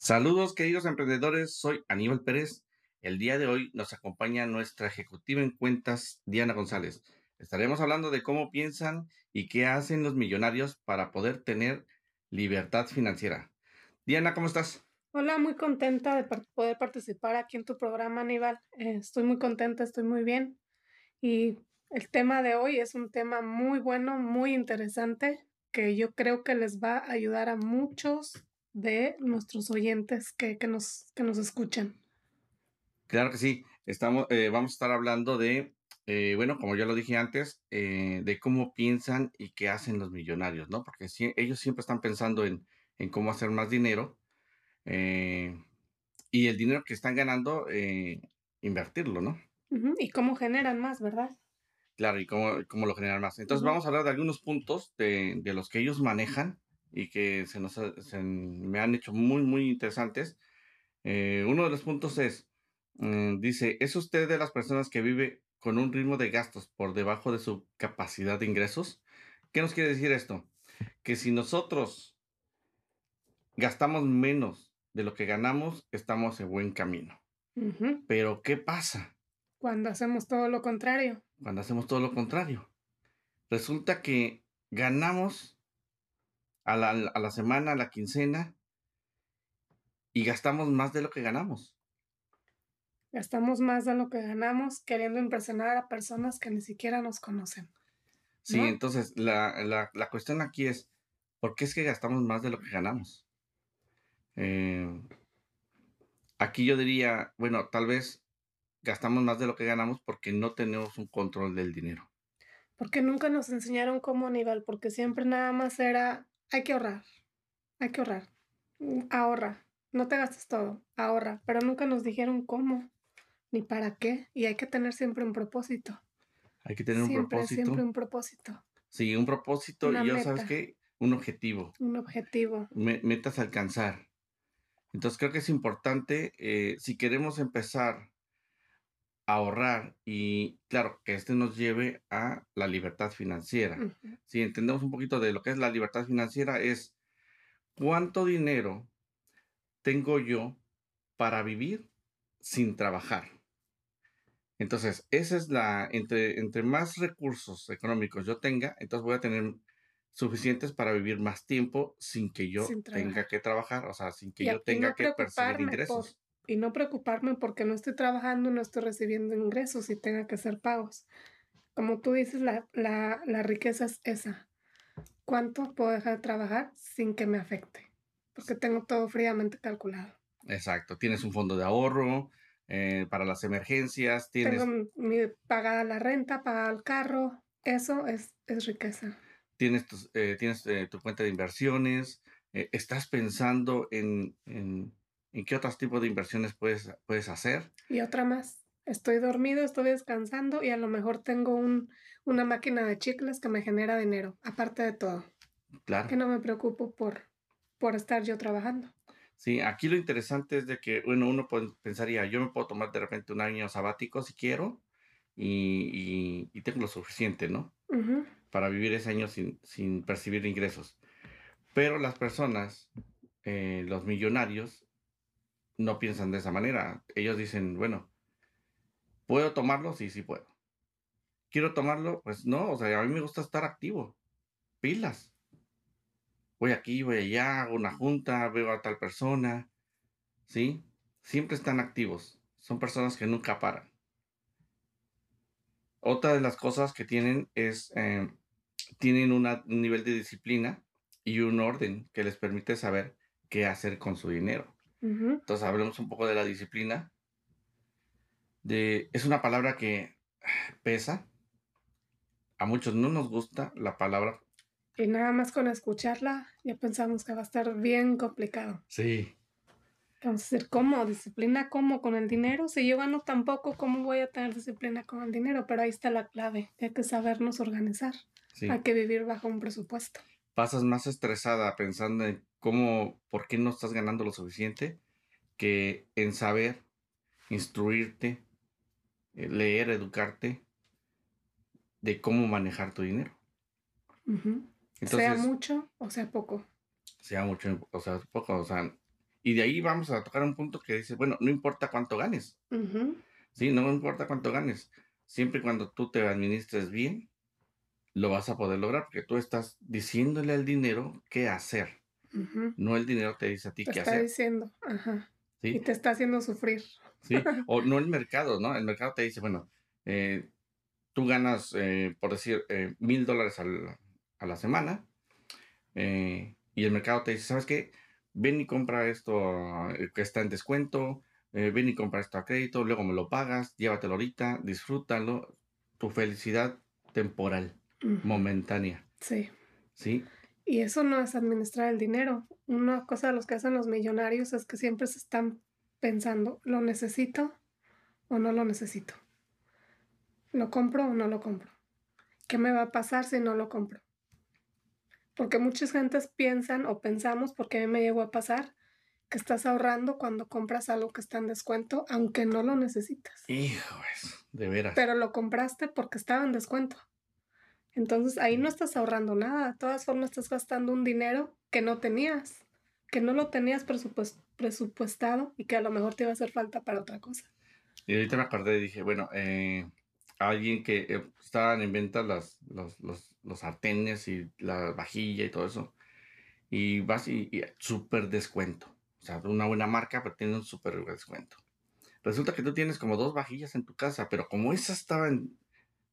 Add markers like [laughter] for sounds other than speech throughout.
Saludos queridos emprendedores, soy Aníbal Pérez. El día de hoy nos acompaña nuestra ejecutiva en cuentas, Diana González. Estaremos hablando de cómo piensan y qué hacen los millonarios para poder tener libertad financiera. Diana, ¿cómo estás? Hola, muy contenta de poder participar aquí en tu programa, Aníbal. Eh, estoy muy contenta, estoy muy bien. Y el tema de hoy es un tema muy bueno, muy interesante, que yo creo que les va a ayudar a muchos de nuestros oyentes que, nos, que nos escuchan. Claro que sí. Estamos, eh, vamos a estar hablando de, eh, bueno, como ya lo dije antes, eh, de cómo piensan y qué hacen los millonarios, ¿no? Porque ellos siempre están pensando en, cómo hacer más dinero y el dinero que están ganando, invertirlo, ¿no? Y cómo generan más, ¿verdad? Claro, y cómo, cómo lo generan más. Entonces vamos a hablar de algunos puntos de, de los que ellos manejan y que se nos me han hecho muy, muy interesantes. Eh, uno de los puntos es, mm, dice, ¿es usted de las personas que vive con un ritmo de gastos por debajo de su capacidad de ingresos? ¿Qué nos quiere decir esto? Que si nosotros gastamos menos de lo que ganamos, estamos en buen camino. Pero ¿qué pasa? Cuando hacemos todo lo contrario. Cuando hacemos todo lo contrario. Resulta que ganamos a la, semana, a la quincena, y gastamos más de lo que ganamos. Gastamos más de lo que ganamos queriendo impresionar a personas que ni siquiera nos conocen. Sí, entonces la, cuestión aquí es, ¿por qué es que gastamos más de lo que ganamos? Eh, aquí yo diría, bueno, tal vez gastamos más de lo que ganamos porque no tenemos un control del dinero. Porque nunca nos enseñaron cómo, Aníbal, porque siempre nada más era hay que ahorrar, hay que ahorrar. Mm, ahorra, no te gastes todo, ahorra, pero nunca nos dijeron cómo ni para qué y hay que tener siempre un propósito. Hay que tener un propósito. Siempre un propósito. Sí, un propósito y ya sabes qué, un objetivo. Un objetivo. metas a alcanzar. Entonces creo que es importante, eh, si queremos empezar ahorrar y claro, que este nos lleve a la libertad financiera. Si entendemos un poquito de lo que es la libertad financiera, es cuánto dinero tengo yo para vivir sin trabajar. Entonces, esa es la, entre, entre más recursos económicos yo tenga, entonces voy a tener suficientes para vivir más tiempo sin que yo tenga que trabajar, o sea, sin que yo tenga que percibir ingresos y no preocuparme porque no estoy trabajando, no estoy recibiendo ingresos y tenga que hacer pagos. Como tú dices, la, la, la riqueza es esa. ¿Cuánto puedo dejar de trabajar sin que me afecte? Porque tengo todo fríamente calculado. Exacto. Tienes un fondo de ahorro eh, para las emergencias. Tienes... Tengo mi, pagada la renta, pagada el carro. Eso es, es riqueza. Tienes, eh, tienes eh, tu cuenta de inversiones. estás pensando en, en ¿En qué otros tipos de inversiones puedes, puedes hacer? Y otra más. Estoy dormido, estoy descansando y a lo mejor tengo un, una máquina de chicles que me genera dinero, aparte de todo. Claro. Que no me preocupo por, por estar yo trabajando. Sí, aquí lo interesante es de que, bueno, uno pensaría, yo me puedo tomar de repente un año sabático si quiero y, y, tengo lo suficiente, ¿no? Para vivir ese año sin, sin, percibir ingresos. Pero las personas, eh, los millonarios, no piensan de esa manera. Ellos dicen, bueno, ¿puedo tomarlo? Sí, sí puedo. ¿Quiero tomarlo? Pues no, o sea, a mí me gusta estar activo. Pilas. Voy aquí, voy allá, hago una junta, veo a tal persona. ¿Sí? Siempre están activos. Son personas que nunca paran. Otra de las cosas que tienen es, eh, tienen un nivel de disciplina y un orden que les permite saber qué hacer con su dinero. Entonces hablemos un poco de la disciplina. De, es una palabra que pesa. A muchos no nos gusta la palabra. Y nada más con escucharla ya pensamos que va a estar bien complicado. Sí. Vamos a decir, ¿cómo? ¿Disciplina cómo? ¿Con el dinero? Si yo gano tampoco, ¿cómo voy a tener disciplina con el dinero? Pero ahí está la clave. Hay que sabernos organizar. Hay que vivir bajo un presupuesto. Pasas más estresada pensando en cómo, por qué no estás ganando lo suficiente, que en saber, instruirte, eh, leer, educarte de cómo manejar tu dinero. sea mucho o sea poco. Sea mucho o sea poco, o sea, Y de ahí vamos a tocar un punto que dice, bueno, no importa cuánto ganes. Sí, no importa cuánto ganes. Siempre y cuando tú te administres bien, lo vas a poder lograr porque tú estás diciéndole al dinero qué hacer. No el dinero te dice a ti qué hacer. Está diciendo, ajá. Y te está haciendo sufrir. Sí, [laughs] o no el mercado, ¿no? El mercado te dice, bueno, eh, tú ganas, eh, por decir, eh, mil dólares a la semana y el mercado te dice, ¿sabes qué? Ven y compra esto que está en descuento, ven y compra esto a crédito, luego me lo pagas, llévatelo ahorita, disfrútalo, tu felicidad temporal, momentánea. Sí. Sí. Y eso no es administrar el dinero. Una cosa de los que hacen los millonarios es que siempre se están pensando, ¿lo necesito o no lo necesito? ¿Lo compro o no lo compro? ¿Qué me va a pasar si no lo compro? Porque muchas gentes piensan o pensamos, porque a mí me llegó a pasar, que estás ahorrando cuando compras algo que está en descuento, aunque no lo necesitas. Hijo, de veras. Pero lo compraste porque estaba en descuento. Entonces ahí no estás ahorrando nada, de todas formas estás gastando un dinero que no tenías, que no lo tenías presupuestado y que a lo mejor te iba a hacer falta para otra cosa. Y ahorita me acordé y dije, bueno, eh, alguien que eh, estaban en venta las, los, los, los, sartenes y la vajilla y todo eso, y vas y, y súper descuento. O sea, una buena marca, pero tiene un súper descuento. Resulta que tú tienes como dos vajillas en tu casa, pero como esas estaban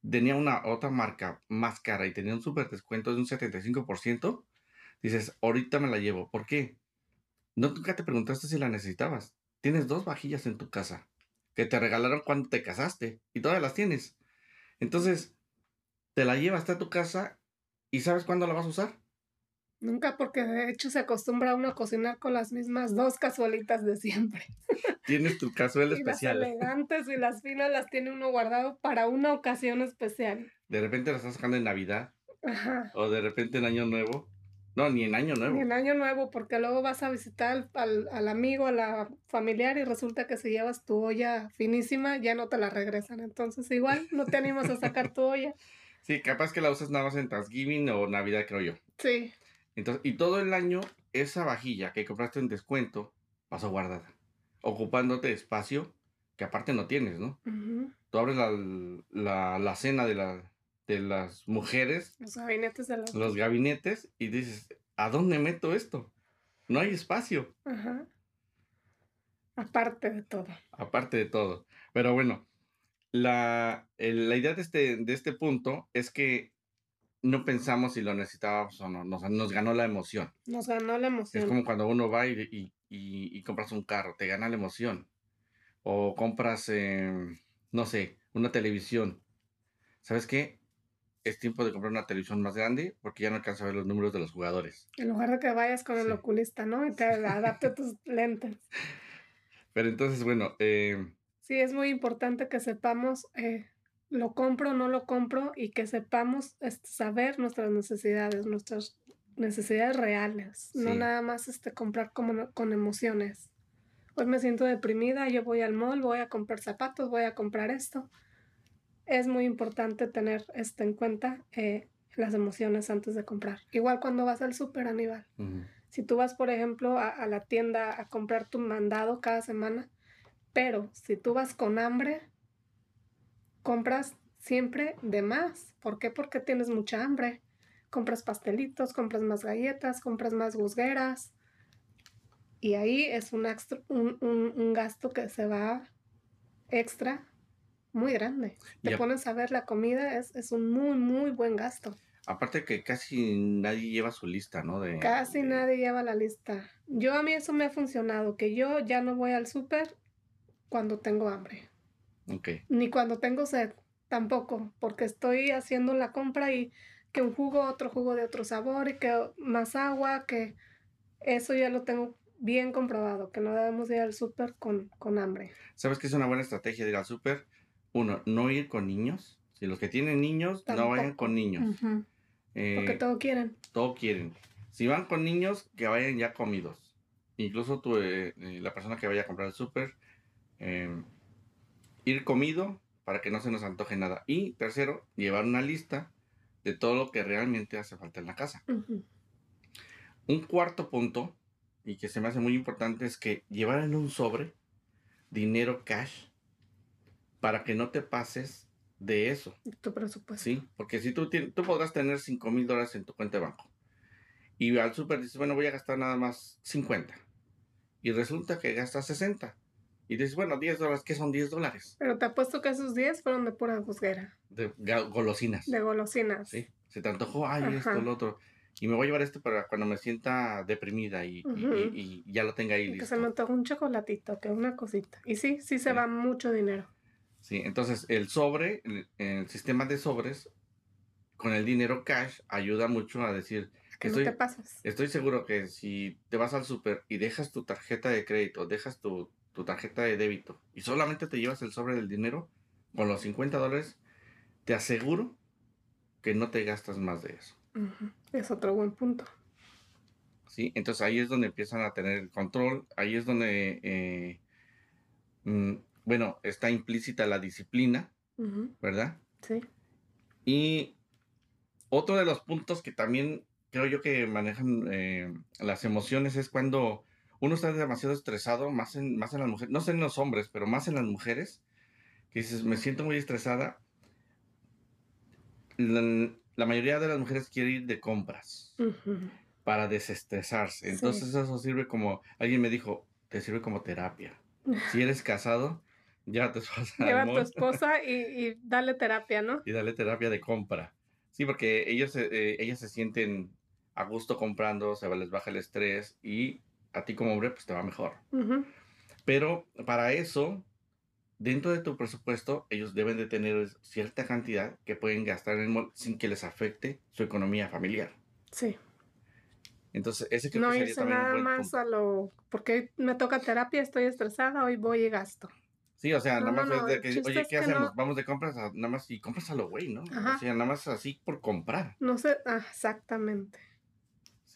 tenía una otra marca más cara y tenía un súper descuento de un 75%, dices, ahorita me la llevo. ¿Por qué? No, nunca te preguntaste si la necesitabas. Tienes dos vajillas en tu casa que te regalaron cuando te casaste y todas las tienes. Entonces, te la llevas a tu casa y ¿sabes cuándo la vas a usar? Nunca, porque de hecho se acostumbra uno a cocinar con las mismas dos cazuelitas de siempre. [laughs] Tienes tu cazuela y especial. Las elegantes y las finas las tiene uno guardado para una ocasión especial. De repente las estás sacando en Navidad. Ajá. O de repente en Año Nuevo. No, ni en Año Nuevo. Ni en Año Nuevo, porque luego vas a visitar al, al amigo, a la familiar y resulta que si llevas tu olla finísima ya no te la regresan. Entonces igual no te animas a sacar tu olla. [laughs] Sí, capaz que la usas nada más en Thanksgiving o Navidad, creo yo. Sí. Entonces, y todo el año, esa vajilla que compraste en descuento pasó guardada, ocupándote espacio que aparte no tienes, ¿no? Tú abres la, la, cena de, la, de las mujeres. Los gabinetes de Los gabinetes y dices, ¿a dónde meto esto? No hay espacio. Ajá. Aparte de todo. Aparte de todo. Pero bueno, la, la idea de este, de este punto es que no pensamos si lo necesitábamos o no, nos, ganó la emoción. Nos ganó la emoción. Es como cuando uno va y, y, compras un carro, te gana la emoción. O compras, em, no sé, una televisión. ¿Sabes qué? Es tiempo de comprar una televisión más grande porque ya no alcanza a ver los números de los jugadores. En lugar de que vayas con el oculista, ¿no? Y te adapte tus [laughs] lentes. Pero entonces, bueno. Eh, sí, es muy importante que sepamos eh, lo compro no lo compro y que sepamos este, saber nuestras necesidades, nuestras necesidades reales, no nada más este, comprar como, con emociones. Hoy me siento deprimida, yo voy al mall, voy a comprar zapatos, voy a comprar esto. Es muy importante tener este, en cuenta eh, las emociones antes de comprar. Igual cuando vas al súper, Aníbal. Si tú vas, por ejemplo, a, a la tienda a comprar tu mandado cada semana, pero si tú vas con hambre, compras siempre de más. ¿Por qué? Porque tienes mucha hambre. Compras pastelitos, compras más galletas, compras más gusgueras. Y ahí es un, un, gasto que se va extra muy grande. Te pones a ver la comida, es, es, un muy, muy buen gasto. Aparte que casi nadie lleva su lista, ¿no? De, casi nadie lleva la lista. Yo a mí eso me ha funcionado, que yo ya no voy al súper cuando tengo hambre. Ni cuando tengo sed, tampoco, porque estoy haciendo la compra y que un jugo, otro jugo de otro sabor y que más agua, que eso ya lo tengo bien comprobado, que no debemos ir al súper con, con hambre. ¿Sabes que es una buena estrategia de ir al súper? Uno, no ir con niños. Si los que tienen niños, no vayan con niños. Eh, porque todo quieren. Todo quieren. Si van con niños, que vayan ya comidos. Incluso tú, eh, eh, la persona que vaya a comprar el súper, ir comido para que no se nos antoje nada. Y tercero, llevar una lista de todo lo que realmente hace falta en la casa. Un cuarto punto y que se me hace muy importante es que llevar en un sobre dinero cash para que no te pases de eso. Tu presupuesto. Sí, porque si tú, tú podrás tener 5 mil dólares en tu cuenta de banco y al súper dices, bueno, voy a gastar nada más 50 y resulta que gastas 60 y dices, bueno, 10 dólares, ¿qué son 10 dólares? Pero te apuesto que esos 10 fueron de pura juzguera. De golosinas. De golosinas. Sí, se te antojó, ay, esto, lo otro. Y me voy a llevar esto para cuando me sienta deprimida y, y, ya lo tenga ahí listo. Que se me antoja un chocolatito, que una cosita. Y sí, sí se va mucho dinero. Sí, entonces el sobre, el, sistema de sobres con el dinero cash ayuda mucho a decir que estoy, no te pasas. Estoy seguro que si te vas al súper y dejas tu tarjeta de crédito, dejas tu, tu tarjeta de débito y solamente te llevas el sobre del dinero con los 50 dólares, te aseguro que no te gastas más de eso. Es otro buen punto. Sí, entonces ahí es donde empiezan a tener control, ahí es donde, eh, mm, bueno, está implícita la disciplina, ¿verdad? Sí. Y otro de los puntos que también creo yo que manejan eh, las emociones es cuando uno está demasiado estresado, más en, más en las mujeres, no sé en los hombres, pero más en las mujeres, que dices, me siento muy estresada. La, mayoría de las mujeres quiere ir de compras para desestresarse. Entonces eso sirve como, alguien me dijo, te sirve como terapia. Si eres casado, ya te Lleva a tu esposa y, y, dale terapia, ¿no? Y dale terapia de compra. Sí, porque ellos, eh, ellas se sienten a gusto comprando, se les baja el estrés y a ti como hombre pues te va mejor. Pero para eso, dentro de tu presupuesto, ellos deben de tener cierta cantidad que pueden gastar en sin que les afecte su economía familiar. Sí. Entonces, ese creo no que sería también nada más a lo... Porque me toca terapia, estoy estresada, hoy voy y gasto. Sí, o sea, nada más es de que, oye, ¿qué hacemos? Vamos de compras, nada más, y compras a lo güey, ¿no? O sea, nada más así por comprar. No sé, ah, exactamente.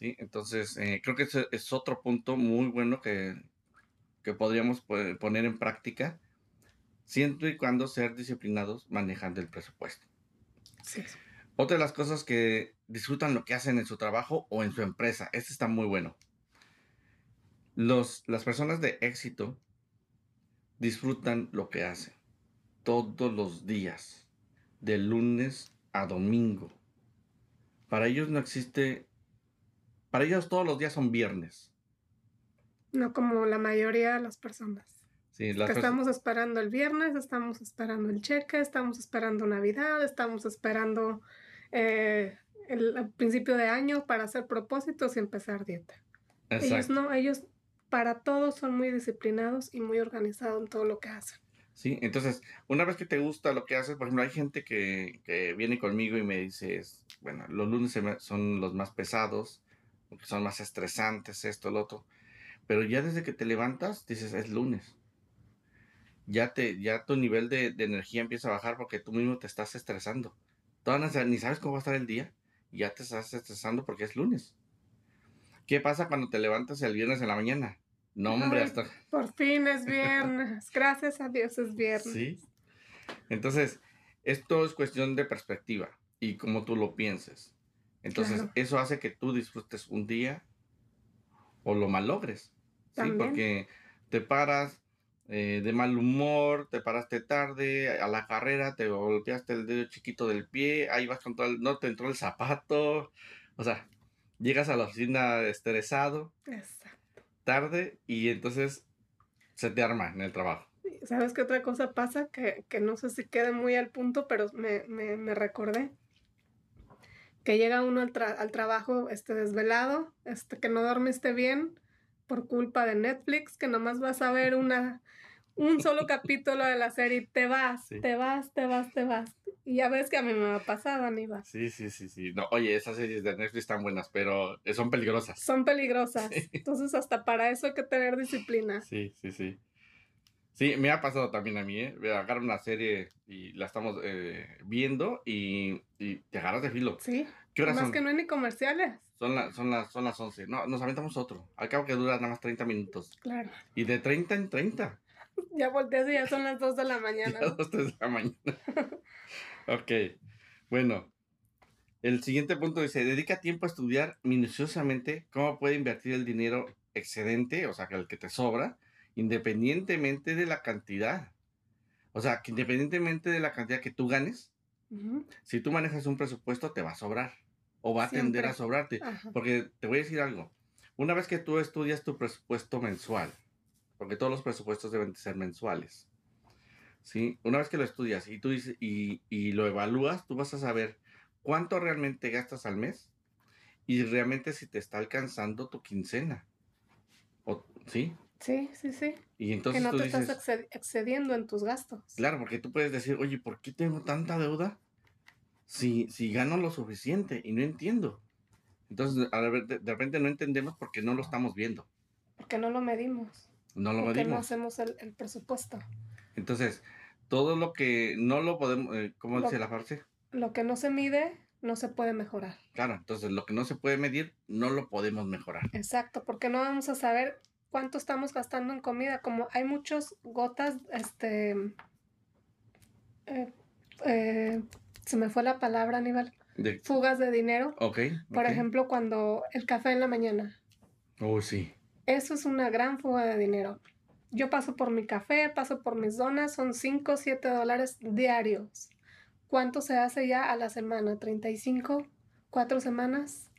Sí, entonces eh, creo que ese es otro punto muy bueno que, que podríamos poner en práctica, siempre y cuando ser disciplinados manejando el presupuesto. Sí. Otra de las cosas que disfrutan lo que hacen en su trabajo o en su empresa, este está muy bueno. Los, las personas de éxito disfrutan lo que hacen todos los días, de lunes a domingo. Para ellos no existe para ellos todos los días son viernes. No como la mayoría de las personas. Sí, que estamos esperando el viernes, estamos esperando el cheque, estamos esperando Navidad, estamos esperando eh, el, principio de año para hacer propósitos y empezar dieta. Ellos no, ellos para todos son muy disciplinados y muy organizados en todo lo que hacen. Sí, entonces, una vez que te gusta lo que haces, por ejemplo, hay gente que, que viene conmigo y me dice, bueno, los lunes son los más pesados, porque son más estresantes, esto, lo otro. Pero ya desde que te levantas, dices, es lunes. Ya, te, ya tu nivel de, energía empieza a bajar porque tú mismo te estás estresando. Todavía ni sabes cómo va a estar el día ya te estás estresando porque es lunes. ¿Qué pasa cuando te levantas el viernes en la mañana? No, hombre, hasta... Por fin es viernes. Gracias a Dios es viernes. Sí. Entonces, esto es cuestión de perspectiva y como tú lo pienses. Entonces, eso hace que tú disfrutes un día o lo malogres. Sí, porque te paras eh, de mal humor, te paraste tarde a la carrera, te golpeaste el dedo chiquito del pie, ahí vas con todo el, no te entró el zapato, o sea, llegas a la oficina estresado, Exacto. tarde y entonces se te arma en el trabajo. ¿Sabes qué otra cosa pasa? Que, que no sé si quede muy al punto, pero me, me, me recordé que llega uno al, al, trabajo este, desvelado, este, que no dormiste bien por culpa de Netflix, que nomás vas a ver una, un solo capítulo de la serie y te vas, te vas, te vas, te vas. Y ya ves que a mí me ha pasado, Aníbal. Sí, sí, sí, sí. No, oye, esas series de Netflix están buenas, pero son peligrosas. Son peligrosas. [laughs] Entonces, hasta para eso hay que tener disciplina. Sí, sí, sí. Sí, me ha pasado también a mí, ¿eh? Agarrar una serie y la estamos eh, viendo y, y, te agarras de filo. Sí. ¿Qué horas Más que no hay ni comerciales. Son, son, las, son las 11. No, nos aventamos otro. Al cabo que dura nada más 30 minutos. Claro. Y de 30 en 30. [laughs] Ya volteas y ya son las 2 [laughs] de la mañana. ya 2, 3 de la mañana. ok. Bueno. El siguiente punto dice, dedica tiempo a estudiar minuciosamente cómo puede invertir el dinero excedente, o sea, el que te sobra, independientemente de la cantidad. O sea, que independientemente de la cantidad que tú ganes, si tú manejas un presupuesto, te va a sobrar o va a tender a sobrarte. Porque te voy a decir algo. Una vez que tú estudias tu presupuesto mensual, porque todos los presupuestos deben ser mensuales, ¿sí? Una vez que lo estudias y tú dices, y, y lo evalúas, tú vas a saber cuánto realmente gastas al mes y realmente si te está alcanzando tu quincena. O, ¿Sí? Sí, sí, sí. Y entonces que no te estás excediendo en tus gastos. Claro, porque tú puedes decir, oye, ¿por qué tengo tanta deuda si, si gano lo suficiente? Y no entiendo. Entonces, de, repente no entendemos porque no lo estamos viendo. Porque no lo medimos. No lo porque medimos. no hacemos el, el, presupuesto. Entonces, todo lo que no lo podemos, eh, ¿cómo dice la frase? Lo que no se mide, no se puede mejorar. Claro, entonces lo que no se puede medir, no lo podemos mejorar. Exacto, porque no vamos a saber cuánto estamos gastando en comida. Como hay muchas gotas, este, eh, eh, se me fue la palabra, Aníbal. De... Fugas de dinero. Ok. Por ejemplo, cuando el café en la mañana. Oh, sí. Eso es una gran fuga de dinero. Yo paso por mi café, paso por mis donas, son 5 o 7 dólares diarios. ¿Cuánto se hace ya a la semana? ¿35? ¿Cuatro semanas?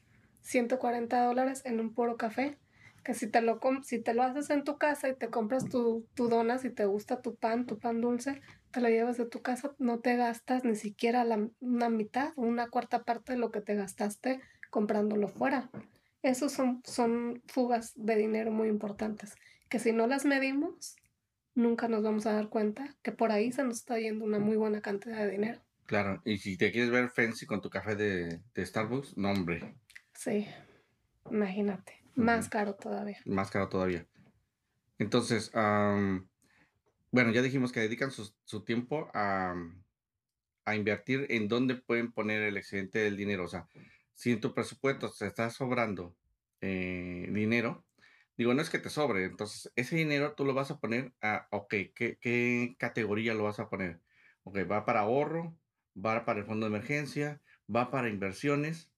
¿140 dólares en un puro café? Que si te lo, si te lo haces en tu casa y te compras tu, tu dona, si te gusta tu pan, tu pan dulce, te lo llevas de tu casa, no te gastas ni siquiera la, una mitad, una cuarta parte de lo que te gastaste comprándolo fuera. Esos son, son fugas de dinero muy importantes, que si no las medimos, nunca nos vamos a dar cuenta que por ahí se nos está yendo una muy buena cantidad de dinero. Claro, y si te quieres ver fancy con tu café de, Starbucks, no hombre. Sí, imagínate, más caro todavía. Más caro todavía. Entonces, bueno, ya dijimos que dedican su, tiempo a, a, invertir en dónde pueden poner el excedente del dinero. O sea, si en tu presupuesto se está sobrando eh, dinero, digo, no es que te sobre, entonces ese dinero tú lo vas a poner a, ok, ¿qué, qué categoría lo vas a poner? Ok, va para ahorro, va para el fondo de emergencia, va para inversiones,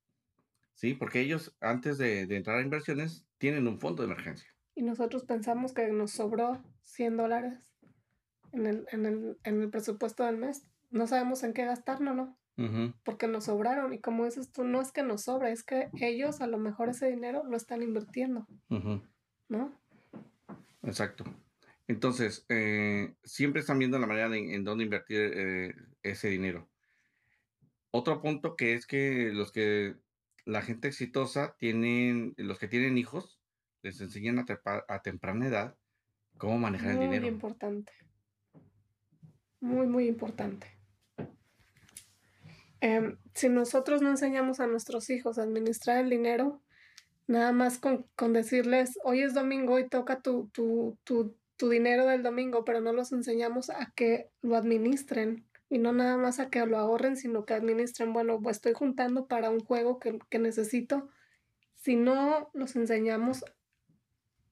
¿sí? Porque ellos antes de, entrar a inversiones tienen un fondo de emergencia. Y nosotros pensamos que nos sobró 100 dólares en el, en el, en el presupuesto del mes. No sabemos en qué gastárnoslo. Porque nos sobraron. Y como dices tú, no es que nos sobra, es que ellos a lo mejor ese dinero lo están invirtiendo. ¿No? Exacto. Entonces, eh, siempre están viendo la manera en dónde invertir eh, ese dinero. Otro punto que es que los que la gente exitosa tienen, los que tienen hijos, les enseñan a, temprana edad cómo manejar el dinero. Muy importante. Muy, muy importante. Em, si nosotros no enseñamos a nuestros hijos a administrar el dinero, nada más con, decirles, hoy es domingo y toca tu, tu, tu dinero del domingo, pero no los enseñamos a que lo administren y no nada más a que lo ahorren, sino que administren, bueno, pues estoy juntando para un juego que, necesito. Si no los enseñamos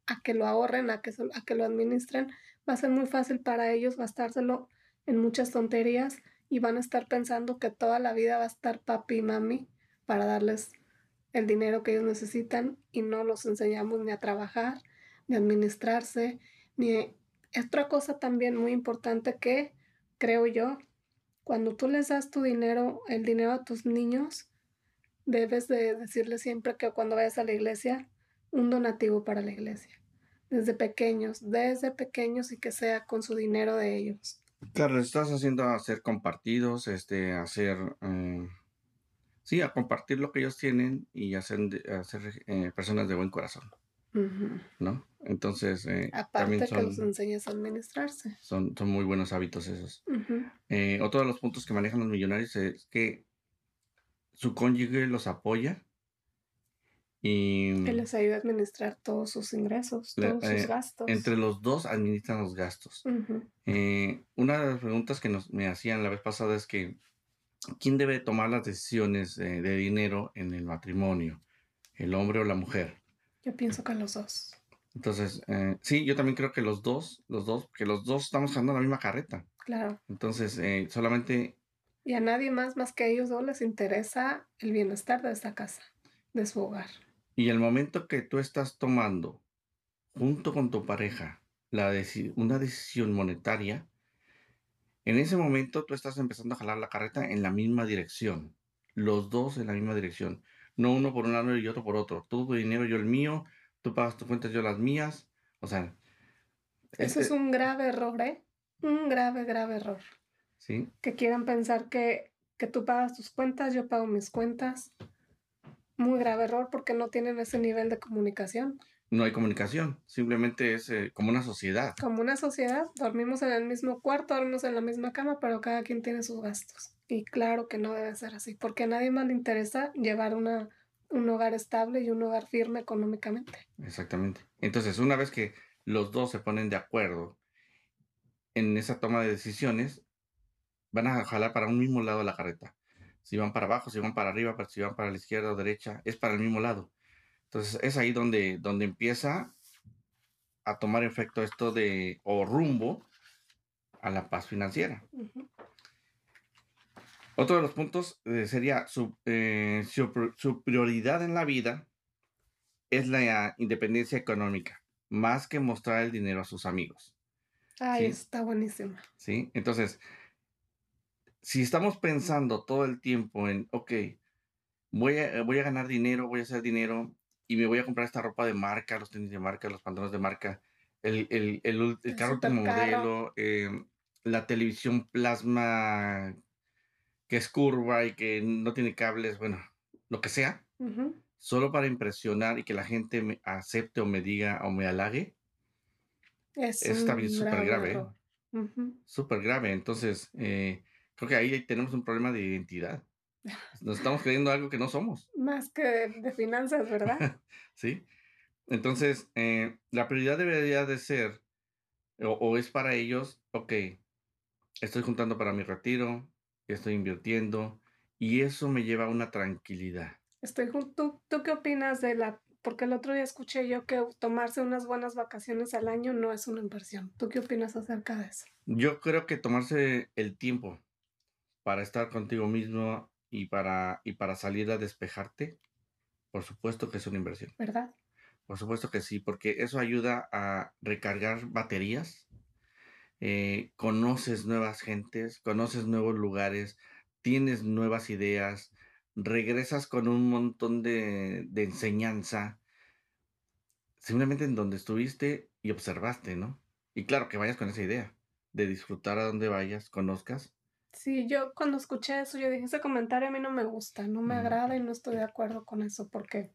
a que lo ahorren, a que, a que lo administren, va a ser muy fácil para ellos gastárselo en muchas tonterías y van a estar pensando que toda la vida va a estar papi y mami para darles el dinero que ellos necesitan y no los enseñamos ni a trabajar, ni a administrarse, ni... Otra cosa también muy importante que creo yo cuando tú les das tu dinero, el dinero a tus niños, debes de decirles siempre que cuando vayas a la iglesia, un donativo para la iglesia. Desde pequeños, desde pequeños y que sea con su dinero de ellos. Claro, estás haciendo hacer compartidos, este, hacer, eh, sí, a compartir lo que ellos tienen y hacer, hacer eh, personas de buen corazón. ¿No? Entonces, eh, aparte también que los enseñas a administrarse. Son, son muy buenos hábitos esos. Eh, otro de los puntos que manejan los millonarios es que su cónyuge los apoya y... Que les ayuda a administrar todos sus ingresos, todos sus eh, gastos. Entre los dos administran los gastos. una de las preguntas que nos, me hacían la vez pasada es que, ¿quién debe tomar las decisiones de dinero en el matrimonio? ¿El hombre o la mujer? Yo pienso que los dos. Entonces, eh, sí, yo también creo que los dos, los dos, que los dos estamos usando la misma carreta. Claro. Entonces, eh, solamente... Y a nadie más más que a ellos dos les interesa el bienestar de esta casa, de su hogar. Y el momento que tú estás tomando junto con tu pareja la una decisión monetaria, en ese momento tú estás empezando a jalar la carreta en la misma dirección, los dos en la misma dirección, no uno por un lado y otro por otro, tú tu dinero, yo el mío, tú pagas tus cuentas, yo las mías, o sea... Eso es un grave error, ¿eh? Un grave, grave error. Sí. Que quieran pensar que, que tú pagas tus cuentas, yo pago mis cuentas. Muy grave error porque no tienen ese nivel de comunicación. No hay comunicación, simplemente es eh, como una sociedad. Como una sociedad, dormimos en el mismo cuarto, dormimos en la misma cama, pero cada quien tiene sus gastos. Y claro que no debe ser así, porque a nadie más le interesa llevar una, un hogar estable y un hogar firme económicamente. Exactamente. Entonces, una vez que los dos se ponen de acuerdo en esa toma de decisiones, van a jalar para un mismo lado de la carreta. Si van para abajo, si van para arriba, si van para la izquierda o derecha, es para el mismo lado. Entonces, es ahí donde, donde empieza a tomar efecto esto de, o rumbo a la paz financiera. Otro de los puntos eh, sería eh, su, su, prioridad en la vida es la independencia económica, más que mostrar el dinero a sus amigos. Ay, está buenísimo. Sí, entonces, si estamos pensando todo el tiempo en, ok, voy a, voy a ganar dinero, voy a hacer dinero y me voy a comprar esta ropa de marca, los tenis de marca, los pantalones de marca, el, el, el, el carro último modelo, em, la televisión plasma que es curva y que no tiene cables, bueno, lo que sea, solo para impresionar y que la gente me acepte o me diga o me halague, es eso también es súper grave. ¿eh? Súper grave. Entonces, eh, creo que ahí tenemos un problema de identidad. [laughs] Nos estamos creyendo algo que no somos. Más que de, finanzas, ¿verdad? [laughs] sí. Entonces, eh, la prioridad debería de ser, o, es para ellos, ok, estoy juntando para mi retiro, estoy invirtiendo y eso me lleva a una tranquilidad. Estoy junto. ¿Tú qué opinas de la porque el otro día escuché yo que tomarse unas buenas vacaciones al año no es una inversión. ¿Tú qué opinas acerca de eso? Yo creo que tomarse el tiempo para estar contigo mismo y para, y para salir a despejarte, por supuesto que es una inversión. ¿Verdad? Por supuesto que sí, porque eso ayuda a recargar baterías, eh, conoces nuevas gentes, conoces nuevos lugares, tienes nuevas ideas, regresas con un montón de, de enseñanza, simplemente en donde estuviste y observaste, ¿no? Y claro, que vayas con esa idea de disfrutar a donde vayas, conozcas. Sí, yo cuando escuché eso, yo dije, ese comentario a mí no me gusta, no me agrada y no estoy de acuerdo con eso, porque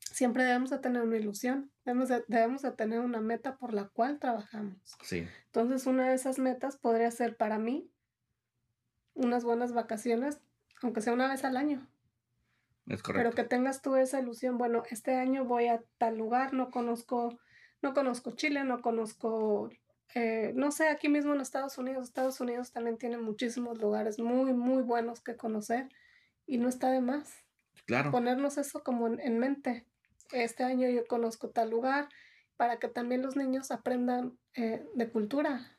siempre debemos de tener una ilusión, debemos de, debemos de tener una meta por la cual trabajamos. Sí. Entonces, una de esas metas podría ser para mí unas buenas vacaciones, aunque sea una vez al año. Es correcto. Pero que tengas tú esa ilusión, bueno, este año voy a tal lugar, no conozco, no conozco Chile, no conozco, eh, no sé, aquí mismo en Estados Unidos, Estados Unidos también tiene muchísimos lugares muy, muy buenos que conocer y no está de más. Claro. Ponernos eso como en mente este año yo conozco tal lugar, para que también los niños aprendan eh, de cultura,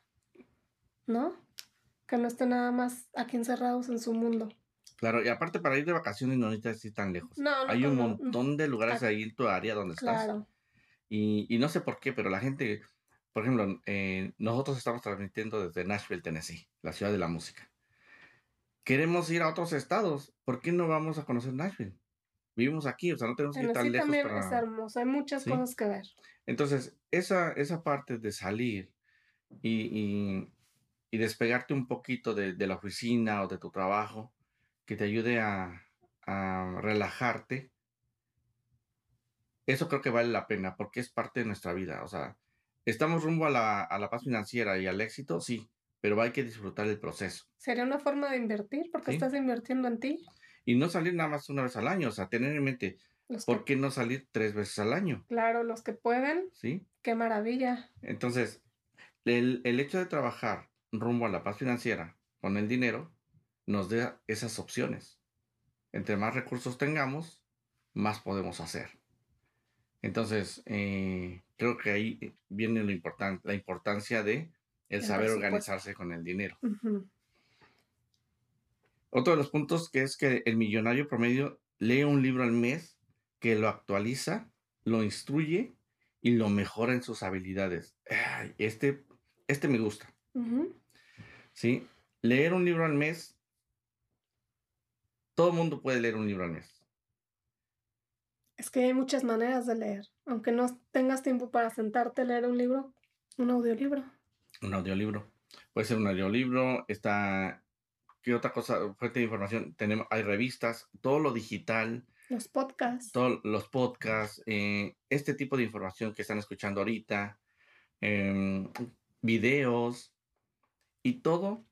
¿no? Que no estén nada más aquí encerrados en su mundo. Claro, y aparte para ir de vacaciones no necesitas ir tan lejos. No, Hay un montón de lugares ahí en tu área donde estás. Claro. Y, y, no sé por qué, pero la gente, por ejemplo, eh, nosotros estamos transmitiendo desde Nashville, Tennessee, la ciudad de la música. Queremos ir a otros estados. ¿Por qué no vamos a conocer Nashville? Vivimos aquí, o sea, no tenemos que ir tan lejos. también es hermoso, hay muchas cosas que ver. Entonces, esa, esa parte de salir y, y, despegarte un poquito de, de, la oficina o de tu trabajo, que te ayude a, a relajarte, eso creo que vale la pena porque es parte de nuestra vida. O sea, estamos rumbo a la, a la paz financiera y al éxito, sí, pero hay que disfrutar el proceso. ¿Sería una forma de invertir porque estás invirtiendo en ti? Y no salir nada más una vez al año, o sea, tener en mente, ¿por qué no salir tres veces al año? Claro, los que pueden. Sí. Qué maravilla. Entonces, el, el hecho de trabajar rumbo a la paz financiera con el dinero nos da esas opciones. Entre más recursos tengamos, más podemos hacer. Entonces, eh, creo que ahí viene lo importante, la importancia de el, saber organizarse con el dinero. Otro de los puntos que es que el millonario promedio lee un libro al mes que lo actualiza, lo instruye y lo mejora en sus habilidades. este, este me gusta. ¿Sí? Leer un libro al mes, todo el mundo puede leer un libro al mes. Es que hay muchas maneras de leer. Aunque no tengas tiempo para sentarte a leer un libro, un audiolibro. Un audiolibro. Puede ser un audiolibro, está... ¿Qué otra cosa? Fuente de información. Tenemos, hay revistas, todo lo digital. Los podcasts. Todos los podcasts, eh, este tipo de información que están escuchando ahorita, em, videos y todo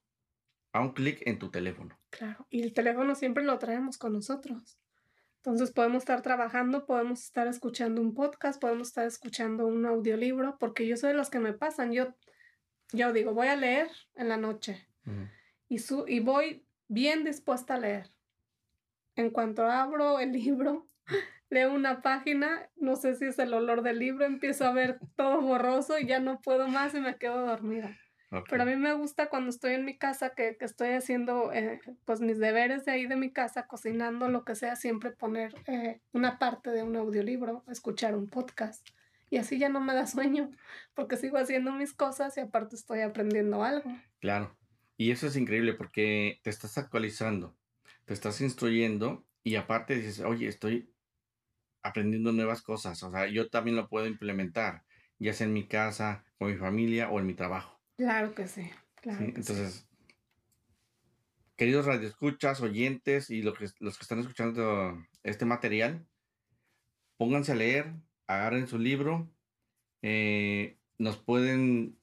a un clic en tu teléfono. Claro, y el teléfono siempre lo traemos con nosotros. Entonces podemos estar trabajando, podemos estar escuchando un podcast, podemos estar escuchando un audiolibro, porque yo soy de los que me pasan. Yo, yo digo, voy a leer en la noche y, su, y voy bien dispuesta a leer. En cuanto abro el [laughs] libro, leo una página, no sé si es el olor del libro, empiezo a ver todo borroso y ya no puedo más y me quedo dormida. Pero a mí me gusta cuando estoy en mi casa, que, estoy haciendo eh, pues mis deberes de ahí de mi casa, cocinando, lo que sea, siempre poner eh, una parte de un audiolibro, escuchar un podcast. Y así ya no me da sueño, porque sigo haciendo mis cosas y aparte estoy aprendiendo algo. Claro. Y eso es increíble porque te estás actualizando, te estás instruyendo y aparte dices, oye, estoy aprendiendo nuevas cosas. O sea, yo también lo puedo implementar, ya sea en mi casa, con mi familia o en mi trabajo. Claro que sí, claro. entonces, queridos radioescuchas, oyentes y los que, los que están escuchando este material, pónganse a leer, agarren su libro, eh, nos pueden,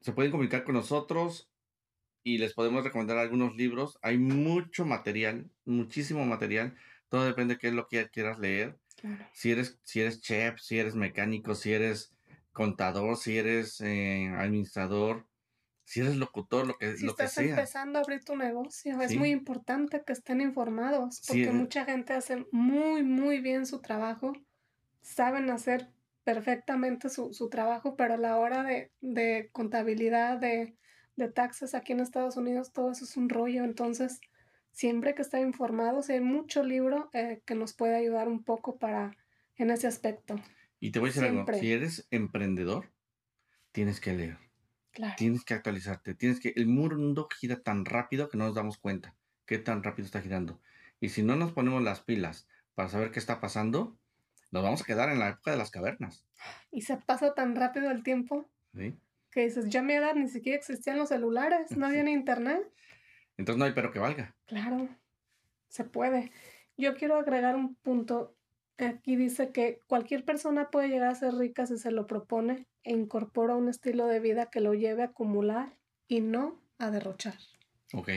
se pueden comunicar con nosotros y les podemos recomendar algunos libros. Hay mucho material, muchísimo material. Todo depende de qué es lo que quieras leer. Si eres, si eres chef, si eres mecánico, si eres contador, si eres eh, administrador, si eres locutor, lo que, si lo que sea. estás empezando a abrir tu negocio, es muy importante que estén informados, porque mucha gente hace muy, muy bien su trabajo, saben hacer perfectamente su, su trabajo, pero a la hora de, de contabilidad, de, de, taxes aquí en Estados Unidos, todo eso es un rollo, entonces siempre que estén informados, hay mucho libro eh, que nos puede ayudar un poco para en ese aspecto. Y te voy a decir algo, si eres emprendedor, tienes que leer. Claro. Tienes que actualizarte, tienes que el mundo gira tan rápido que no nos damos cuenta qué tan rápido está girando. Y si no nos ponemos las pilas para saber qué está pasando, nos vamos a quedar en la época de las cavernas. Y se pasa tan rápido el tiempo. Sí. Que dices, ya me edad ni siquiera existían los celulares, no había ni internet. Entonces no hay pero que valga. Claro, se puede. Yo quiero agregar un punto Aquí dice que cualquier persona puede llegar a ser rica si se lo propone e incorpora un estilo de vida que lo lleve a acumular y no a derrochar. Ok.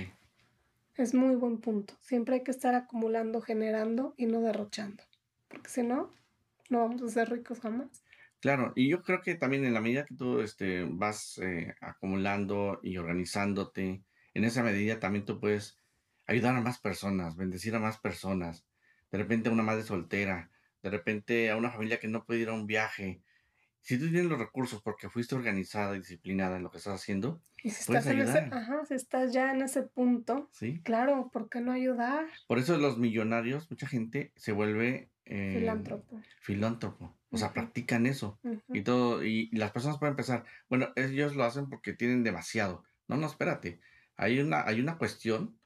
Es muy buen punto. Siempre hay que estar acumulando, generando y no derrochando. Porque si no, no vamos a ser ricos jamás. Claro, y yo creo que también en la medida que tú este, vas eh, acumulando y organizándote, en esa medida también tú puedes ayudar a más personas, bendecir a más personas de repente a una madre soltera, de repente a una familia que no puede ir a un viaje. Si tú tienes los recursos porque fuiste organizada y disciplinada en lo que estás haciendo, y si estás En ese, ajá, si estás ya en ese punto, ¿Sí? claro, ¿por qué no ayudar? Por eso los millonarios, mucha gente se vuelve eh, filántropo. Filántropo. O sea, practican eso. Y todo, y, las personas pueden pensar, bueno, ellos lo hacen porque tienen demasiado. No, no, espérate. Hay una, hay una cuestión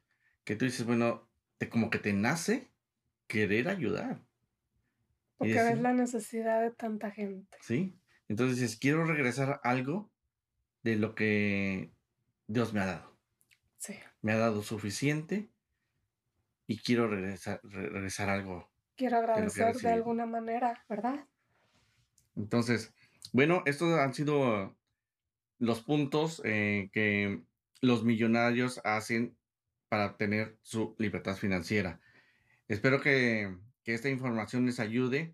que tú dices, bueno, te, como que te nace querer ayudar. Porque ves la necesidad de tanta gente. Sí. Entonces dices, quiero regresar algo de lo que Dios me ha dado. Sí. Me ha dado suficiente y quiero regresar, regresar algo. Quiero agradecer de, alguna manera, ¿verdad? Entonces, bueno, estos han sido los puntos eh, que los millonarios hacen para obtener su libertad financiera. Espero que, esta información les ayude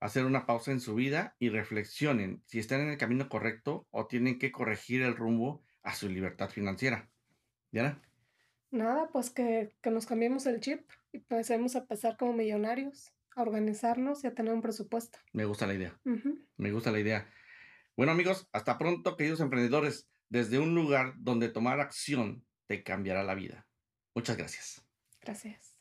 a hacer una pausa en su vida y reflexionen si están en el camino correcto o tienen que corregir el rumbo a su libertad financiera. ¿Diana? Nada, pues que, nos cambiemos el chip y empecemos a pensar como millonarios, a organizarnos y a tener un presupuesto. Me gusta la idea. Me gusta la idea. Bueno amigos, hasta pronto queridos emprendedores, desde un lugar donde tomar acción te cambiará la vida. Muchas gracias. Gracias.